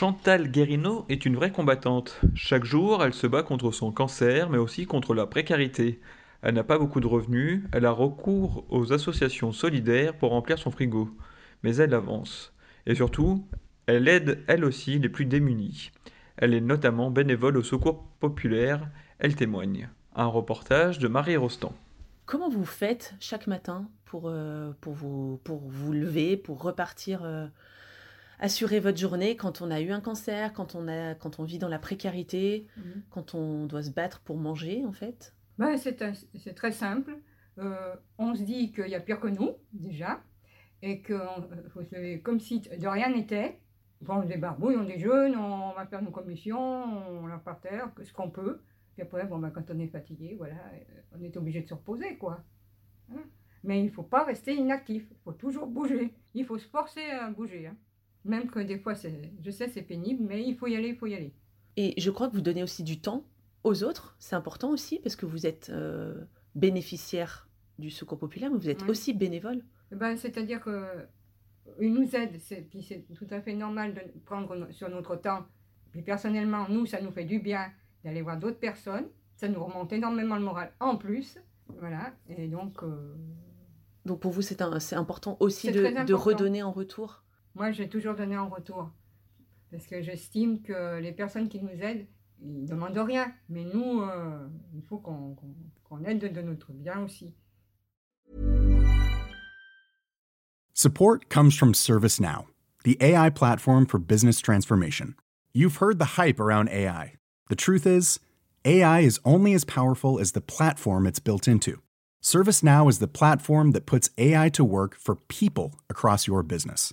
Chantal Guérino est une vraie combattante. Chaque jour, elle se bat contre son cancer, mais aussi contre la précarité. Elle n'a pas beaucoup de revenus, elle a recours aux associations solidaires pour remplir son frigo. Mais elle avance. Et surtout, elle aide elle aussi les plus démunis. Elle est notamment bénévole au secours populaire, elle témoigne. Un reportage de Marie Rostand. Comment vous faites chaque matin pour, euh, pour, vous, pour vous lever, pour repartir euh, assurer votre journée quand on a eu un cancer, quand on, a, quand on vit dans la précarité, Mhm. quand on doit se battre pour manger, en fait Ben, c'est très simple. Euh, on se dit qu'il y a pire que nous, déjà, et qu'il faut se lever comme si de rien n'était. On se débarbouille, on déjeune, on va faire nos commissions, on leur par terre, ce qu'on peut. Puis après, bon, ben, quand on est fatigué, voilà, euh, on est obligé de se reposer, quoi. Hein? Mais il ne faut pas rester inactif, il faut toujours bouger. Il faut se forcer à bouger. hein. Même que des fois, je sais, c'est pénible, mais il faut y aller, il faut y aller. Et je crois que vous donnez aussi du temps aux autres. C'est important aussi parce que vous êtes euh, bénéficiaire du secours populaire, mais vous êtes aussi bénévole. Eh ben, C'est-à-dire qu'ils nous aident, puis c'est tout à fait normal de prendre sur notre temps. Puis personnellement, nous, ça nous fait du bien d'aller voir d'autres personnes. Ça nous remonte énormément le moral en plus. Voilà, et donc, euh, Donc pour vous, c'est important aussi de, redonner en retour. Moi, j'ai toujours donné en retour. Parce que j'estime que les personnes qui nous aident, ils ne demandent rien. Mais nous, euh, il faut qu'on aide de notre bien aussi. Support comes from ServiceNow, the AI platform for business transformation. You've heard the hype around AI. The truth is, AI is only as powerful as the platform it's built into. ServiceNow is the platform that puts AI to work for people across your business,